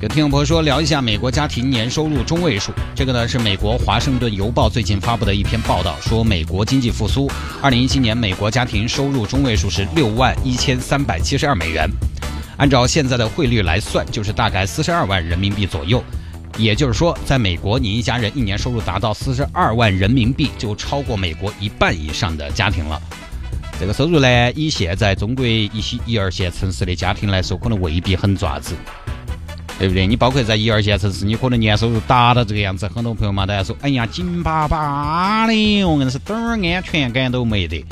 跟听众朋友说，聊一下美国家庭年收入中位数。这个呢是美国《华盛顿邮报》最近发布的一篇报道，说美国经济复苏，二零一七年美国家庭收入中位数是六万一千三百七十二美元，按照现在的汇率来算，就是大概四十二万人民币左右。也就是说，在美国，你一家人一年收入达到四十二万人民币，就超过美国一半以上的家庭了。这个收入呢，以现在中国一些一二线城市的家庭来说，可能未必很爪子。对不对？你包括在一二线城市，你可能年收入达到这个样子，很多朋友嘛都在说：“哎呀，紧巴巴的，我硬是点儿安全感都没得。”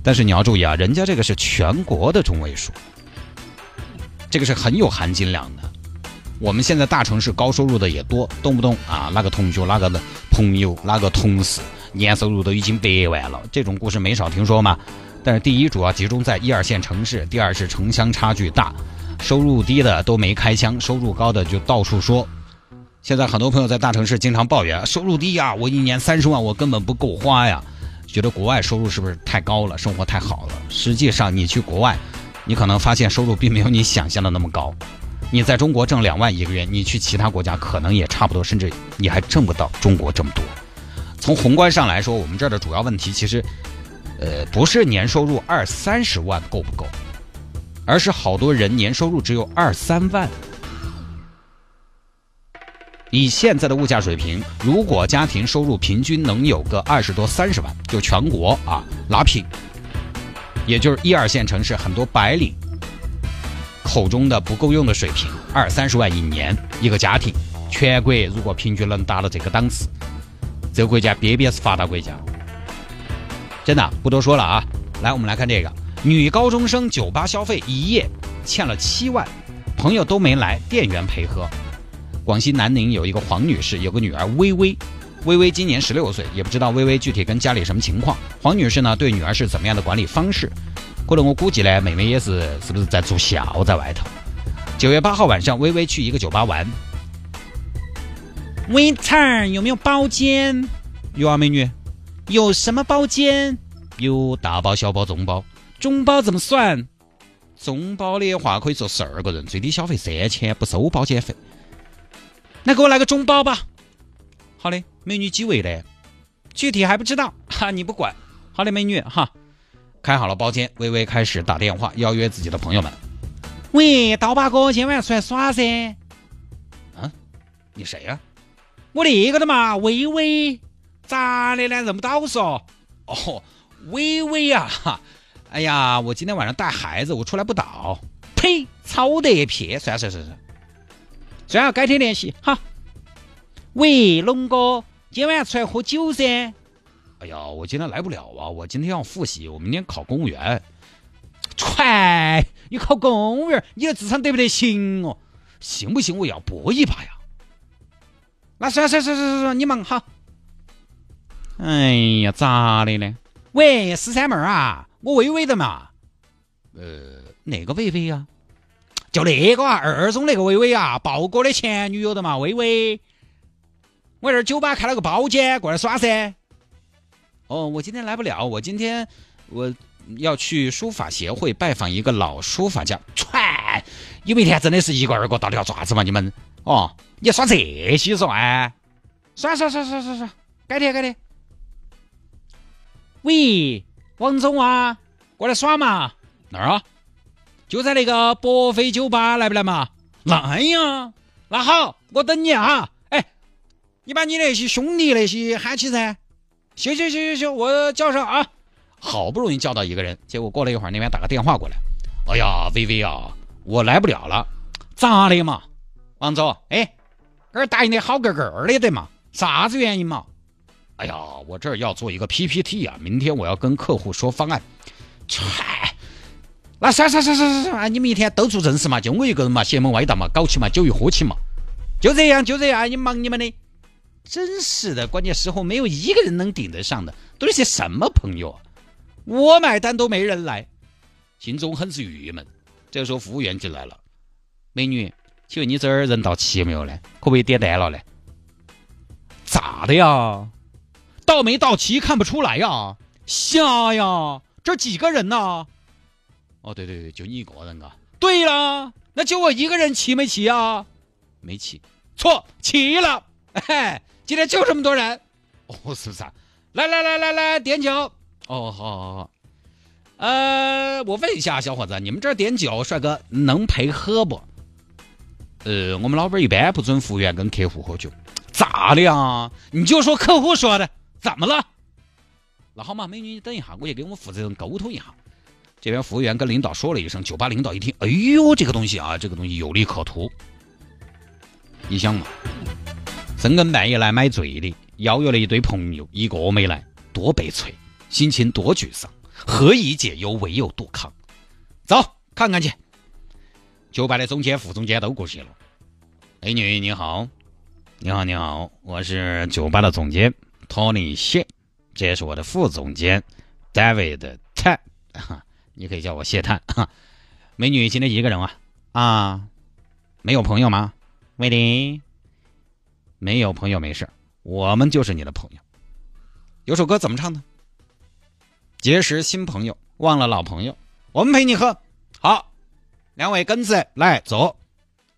但是你要注意啊，人家这个是全国的中位数，这个是很有含金量的。我们现在大城市高收入的也多，动不动啊，哪个同学、哪个的朋友、哪个同事年收入都已经百万了，这种故事没少听说嘛。但是第一，主要集中在一二线城市；第二是城乡差距大。收入低的都没开枪，收入高的就到处说。现在很多朋友在大城市经常抱怨收入低呀，我一年三十万我根本不够花呀，觉得国外收入是不是太高了，生活太好了？实际上你去国外，你可能发现收入并没有你想象的那么高。你在中国挣两万一个月，你去其他国家可能也差不多，甚至你还挣不到中国这么多。从宏观上来说，我们这儿的主要问题其实，呃，不是年收入二三十万够不够。而是好多人年收入只有二三万，以现在的物价水平，如果家庭收入平均能有个二十多三十万，就全国啊拉平，也就是一二线城市很多白领口中的不够用的水平，二三十万一年一个家庭，全国如果平均能达到这个档次，这个国家别别是发达国家，真的不多说了啊，来我们来看这个。女高中生酒吧消费一夜欠了七万，朋友都没来，店员陪喝。广西南宁有一个黄女士，有个女儿微微，微微今年十六岁，也不知道微微具体跟家里什么情况。黄女士呢，对女儿是怎么样的管理方式？可能我估计呢，妹妹也是是不是在住校在外头？九月八号晚上，微微去一个酒吧玩。waiter 有没有包间？有啊，美女。有什么包间？有大包、小包、中包。中包怎么算？中包的话可以坐十二个人，最低消费三千，不收包间费。那给我来个中包吧。好的，美女几位呢？具体还不知道，哈，你不管。好的，美女哈，开好了包间，微微开始打电话邀约自己的朋友们。喂，刀疤哥，今晚出来耍噻？啊，你谁呀？我那个的嘛，微微。咋的呢？认不到嗦？哦，微微呀，哈。哎呀，我今天晚上带孩子，我出来不倒。呸，操得撇！算了算算了，算了，改天联系哈。喂，龙哥，今晚出来喝酒噻？哎呀，我今天来不了啊，我今天要复习，我明天考公务员。踹，你考公务员，你的智商得不得行哦？行不行？我要搏一把呀。那算了算了算了算，你忙哈。哎呀，咋的呢？喂，十三妹儿啊。我微微的嘛，呃，哪个微微呀？就那个啊，二中那个微微啊，豹哥的前女友的嘛，微微。我这酒吧开了个包间，过来耍噻。哦，我今天来不了，我今天我要去书法协会拜访一个老书法家。串，你们一天真的是一个二个，到底要爪子嘛？你们哦，你耍这些算？耍耍耍耍耍耍，改天改天。喂。王总啊，过来耍嘛？哪儿啊？就在那个博飞酒吧，来不来嘛？来呀！那好，我等你啊！哎，你把你那些兄弟那些喊起噻！行行行行行，我叫上啊！好不容易叫到一个人，结果过了一会儿，那边打个电话过来。哎呀，微微啊，我来不了了。咋的嘛？王总，哎，这儿答应的好个个的的嘛？啥子原因嘛？哎呀，我这儿要做一个 PPT 呀，明天我要跟客户说方案。嗨，那算算算算算，你们一天都做正事嘛，就我一个人嘛，邪门歪道嘛，搞起嘛，酒一喝起嘛，就这样就这样，你忙你们的。真是的，关键时候没有一个人能顶得上的，都是些什么朋友啊？我买单都没人来，心中很是郁闷。这个时候服务员进来了，美女，请问你这儿人到齐没有呢？可不可以点单了呢？咋的呀？到没到齐看不出来呀？瞎呀？这几个人呐？哦，对对对，就你一个人啊？对了，那就我一个人齐没齐啊？没齐，错，齐了。哎，今天就这么多人，哦，是不是啊？来来来来来，点酒。哦，好好好。呃，我问一下，小伙子，你们这儿点酒，帅哥能陪喝不？呃，我们老板一般不准服务员跟客户喝酒。咋的呀？你就说客户说的，怎么了？那好嘛，美女，你等一下，我去跟我们负责人沟通一下。这边服务员跟领导说了一声，酒吧领导一听，哎呦，这个东西啊，这个东西有利可图。你想嘛，深更半夜来买醉的，邀约了一堆朋友，一个没来，多悲催，心情多沮丧。何以解忧，唯有杜康。走，看看去。酒吧的总监、副总监都过去了。美女你好，你好你好，我是酒吧的总监托尼谢，这也是我的副总监 David Tan，你可以叫我谢探。美女今天一个人啊？啊，没有朋友吗？美玲，没有朋友没事，我们就是你的朋友。有首歌怎么唱的？结识新朋友，忘了老朋友。我们陪你喝，好，两位跟子来走。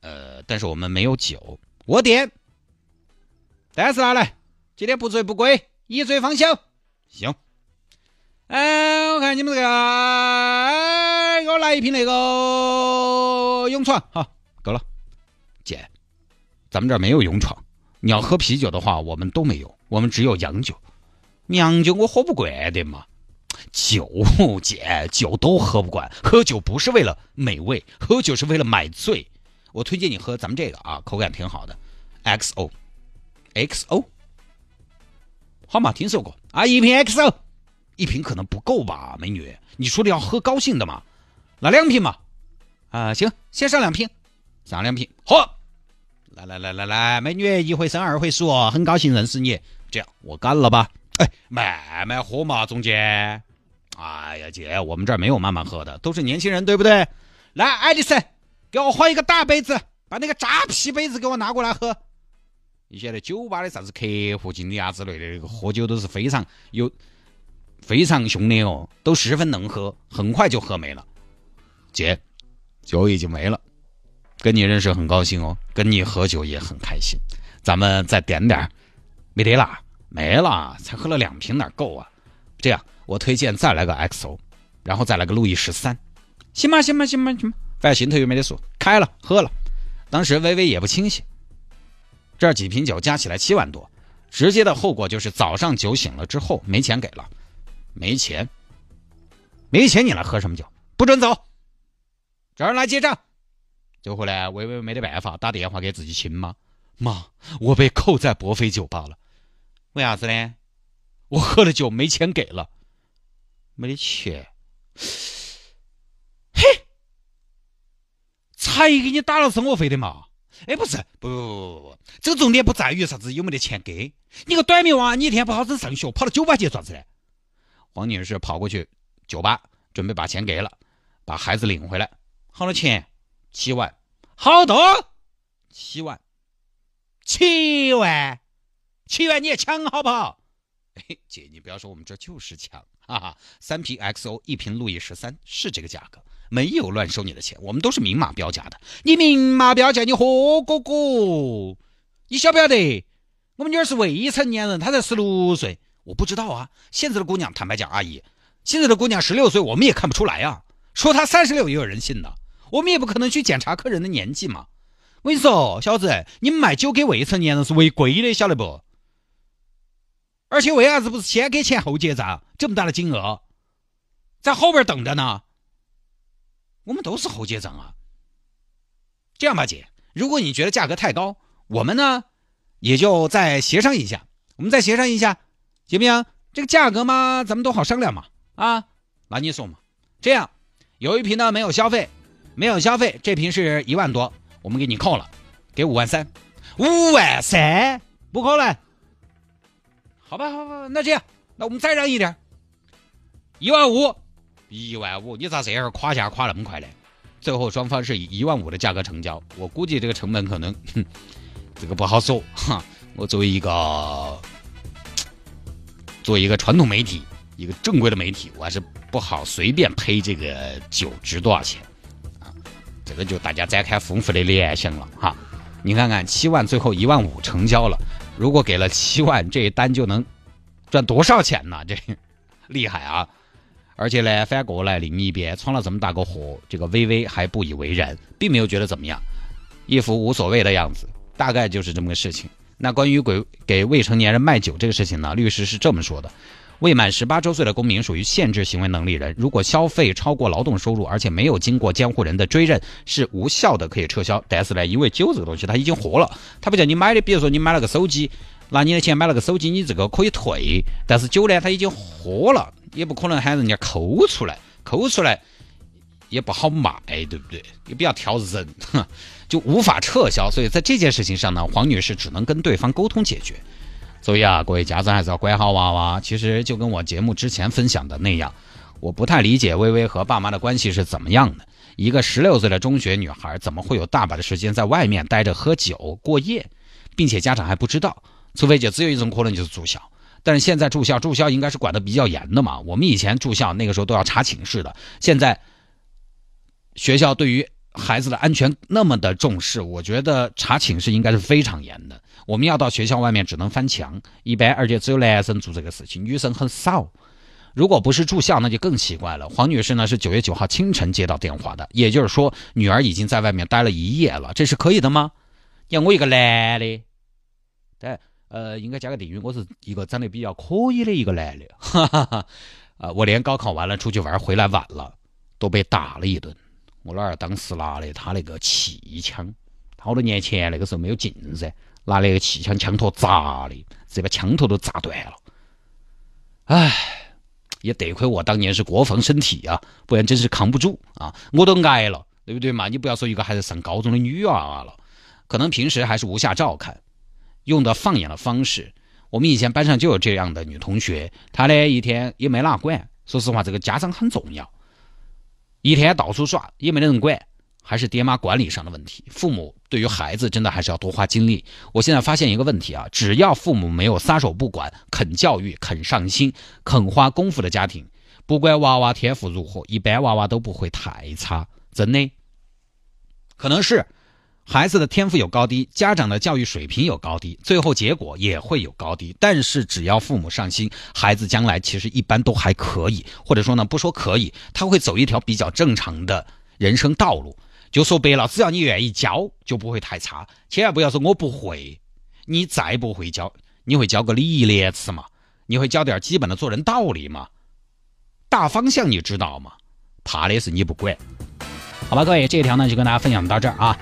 呃，但是我们没有酒，我点。单子拿来，今天不醉不归，一醉方休。行。哎，我看你们这个，哎，给我来一瓶那个勇闯。好，够了。姐，咱们这没有勇闯。你要喝啤酒的话，我们都没有，我们只有洋酒。洋酒我喝不惯的嘛。酒姐，酒都喝不惯。喝酒不是为了美味，喝酒是为了买醉。我推荐你喝咱们这个啊，口感挺好的。XO，XO，好嘛，听说过啊。一瓶 XO，一瓶可能不够吧，美女？你说的要喝高兴的嘛？来两瓶嘛？啊，行，先上两瓶，上两瓶。喝。来来来来来，美女，一回生二回熟，很高兴认识你。这样，我干了吧？哎，慢慢喝嘛，总监。哎呀，姐，我们这儿没有慢慢喝的，都是年轻人，对不对？来，爱丽丝，给我换一个大杯子，把那个扎啤杯子给我拿过来喝。你现在酒吧的啥子客户经理啊之类的，这个喝酒都是非常有、非常凶的哦，都十分能喝，很快就喝没了。姐，酒已经没了，跟你认识很高兴哦，跟你喝酒也很开心。咱们再点点没得啦，没了，才喝了两瓶，哪够啊？这样。我推荐再来个 XO，然后再来个路易十三，行吗？行吗？行吗？行吗？反正心头又没得数，开了喝了。当时微微也不清醒，这几瓶酒加起来七万多，直接的后果就是早上酒醒了之后没钱给了，没钱，没钱你来喝什么酒？不准走，找人来结账。就后来微微没得办法，打电话给自己亲妈，妈，我被扣在博菲酒吧了，为啥子呢？我喝了酒没钱给了。没得钱，嘿，才给你打了生活费的嘛？哎，不是，不不不不不，这个重点不在于啥子有没得钱给。你个短命娃，你一天不好生上学，跑到酒吧去做啥子呢？黄女士跑过去酒吧，准备把钱给了，把孩子领回来。好多钱？七万？好多？七万？七万？七万你也抢好不好？哎，姐，你不要说，我们这就是抢。哈哈，三瓶 XO，一瓶路易十三，是这个价格，没有乱收你的钱，我们都是明码标价的。你明码标价，你何哥哥？你晓不晓得？我们女儿是未成年人，她才十六岁，我不知道啊。现在的姑娘，坦白讲，阿姨，现在的姑娘十六岁，我们也看不出来啊。说她三十六，也有人信的。我们也不可能去检查客人的年纪嘛。我跟你说，小子，你们卖酒给未成年人是违规的，晓得不？而且为啥子不是先给钱后结账？这么大的金额，在后边等着呢。我们都是后结账啊。这样吧，姐，如果你觉得价格太高，我们呢也就再协商一下。我们再协商一下，行不行？这个价格嘛，咱们都好商量嘛。啊，那你说嘛？这样，有一瓶呢没有消费，没有消费，这瓶是一万多，我们给你扣了，给五万三。五万三？不可能。好吧，好吧，那这样，那我们再让一点，一万五，一万五，你咋这样夸价夸那么快呢？最后双方是以一万五的价格成交，我估计这个成本可能，哼，这个不好说哈。我作为一个作为一个传统媒体，一个正规的媒体，我还是不好随便赔这个酒值多少钱啊。这个就大家展开丰富的联想了哈。你看看七万，最后一万五成交了。如果给了七万，这一单就能赚多少钱呢？这厉害啊！而且呢，反过来另一边闯了这么大个祸，这个微微还不以为然，并没有觉得怎么样，一副无所谓的样子。大概就是这么个事情。那关于给给未成年人卖酒这个事情呢，律师是这么说的：未满十八周岁的公民属于限制行为能力人，如果消费超过劳动收入，而且没有经过监护人的追认，是无效的，可以撤销。但是呢，因为酒这个东西它已经喝了，它不叫你买的，比如说你买了个手机，拿你的钱买了个手机，你这个可以退，但是酒呢，它已经喝了。也不可能喊人家抠出来，抠出来也不好卖，对不对？也比较挑人，就无法撤销。所以在这件事情上呢，黄女士只能跟对方沟通解决。所以啊，各位家长还是要管好娃娃。其实就跟我节目之前分享的那样，我不太理解微微和爸妈的关系是怎么样的。一个十六岁的中学女孩，怎么会有大把的时间在外面待着喝酒过夜，并且家长还不知道？除非就只有一种可能，就是住校。但是现在住校，住校应该是管的比较严的嘛。我们以前住校那个时候都要查寝室的，现在学校对于孩子的安全那么的重视，我觉得查寝室应该是非常严的。我们要到学校外面只能翻墙，一般而且只有男生做这个事情，女生很少。如果不是住校，那就更奇怪了。黄女士呢是九月九号清晨接到电话的，也就是说女儿已经在外面待了一夜了，这是可以的吗？要我一个男的，对。呃，应该加个定语，我是一个长得比较可以的一个男的，哈哈哈。啊，我连高考完了出去玩回来晚了，都被打了一顿。我老二当时拿的他那个气枪，好多年前那个时候没有禁噻，拿那个气枪枪托砸的，直接把枪头都砸断了。唉，也得亏我当年是国防身体啊，不然真是扛不住啊，我都挨了，对不对嘛？你不要说一个还在上高中的女娃娃了，可能平时还是无暇照看。用的放养的方式，我们以前班上就有这样的女同学，她呢一天也没哪管。说实话，这个家长很重要，一天到处耍也没得人管，还是爹妈管理上的问题。父母对于孩子真的还是要多花精力。我现在发现一个问题啊，只要父母没有撒手不管、肯教育、肯上心、肯花功夫的家庭，不管娃娃天赋如何，一般娃娃都不会太差。真的，可能是。孩子的天赋有高低，家长的教育水平有高低，最后结果也会有高低。但是只要父母上心，孩子将来其实一般都还可以，或者说呢，不说可以，他会走一条比较正常的人生道路。就说白了，只要你愿意教，就不会太差。千万不要说我不会，你再不会教，你会教个礼义廉耻嘛？你会教点基本的做人道理嘛？大方向你知道吗？怕的是你不管。好吧，各位，这一条呢就跟大家分享到这儿啊。